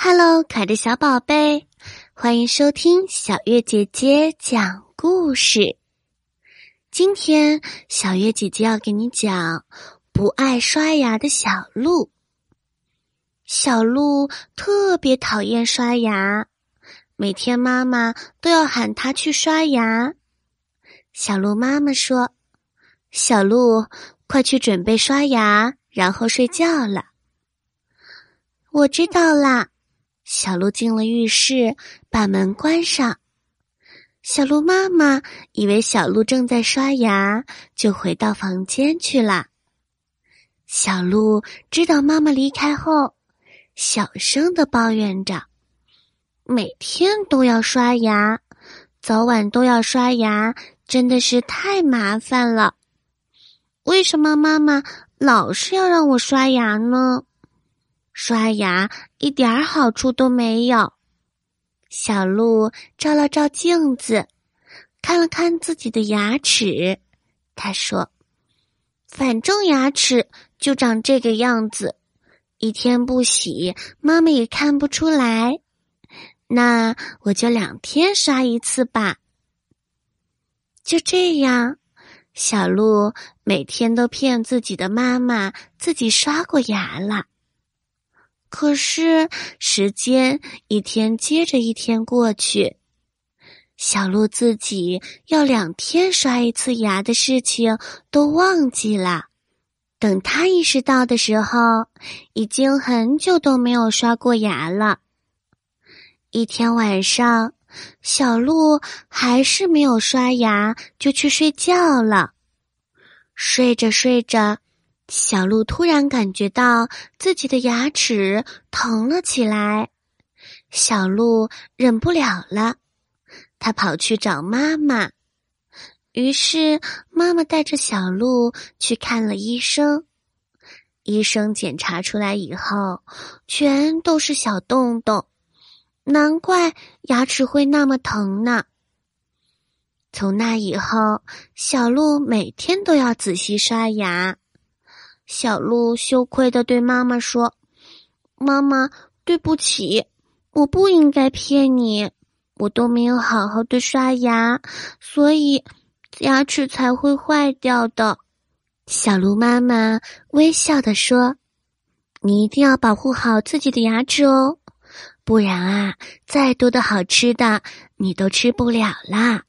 Hello，可爱的小宝贝，欢迎收听小月姐姐讲故事。今天小月姐姐要给你讲不爱刷牙的小鹿。小鹿特别讨厌刷牙，每天妈妈都要喊它去刷牙。小鹿妈妈说：“小鹿，快去准备刷牙，然后睡觉了。”我知道啦。小鹿进了浴室，把门关上。小鹿妈妈以为小鹿正在刷牙，就回到房间去了。小鹿知道妈妈离开后，小声的抱怨着：“每天都要刷牙，早晚都要刷牙，真的是太麻烦了。为什么妈妈老是要让我刷牙呢？”刷牙一点好处都没有。小鹿照了照镜子，看了看自己的牙齿，他说：“反正牙齿就长这个样子，一天不洗，妈妈也看不出来。那我就两天刷一次吧。”就这样，小鹿每天都骗自己的妈妈自己刷过牙了。可是时间一天接着一天过去，小鹿自己要两天刷一次牙的事情都忘记了。等他意识到的时候，已经很久都没有刷过牙了。一天晚上，小鹿还是没有刷牙，就去睡觉了。睡着睡着。小鹿突然感觉到自己的牙齿疼了起来，小鹿忍不了了，他跑去找妈妈。于是妈妈带着小鹿去看了医生。医生检查出来以后，全都是小洞洞，难怪牙齿会那么疼呢。从那以后，小鹿每天都要仔细刷牙。小鹿羞愧的对妈妈说：“妈妈，对不起，我不应该骗你，我都没有好好的刷牙，所以牙齿才会坏掉的。”小鹿妈妈微笑的说：“你一定要保护好自己的牙齿哦，不然啊，再多的好吃的你都吃不了啦。”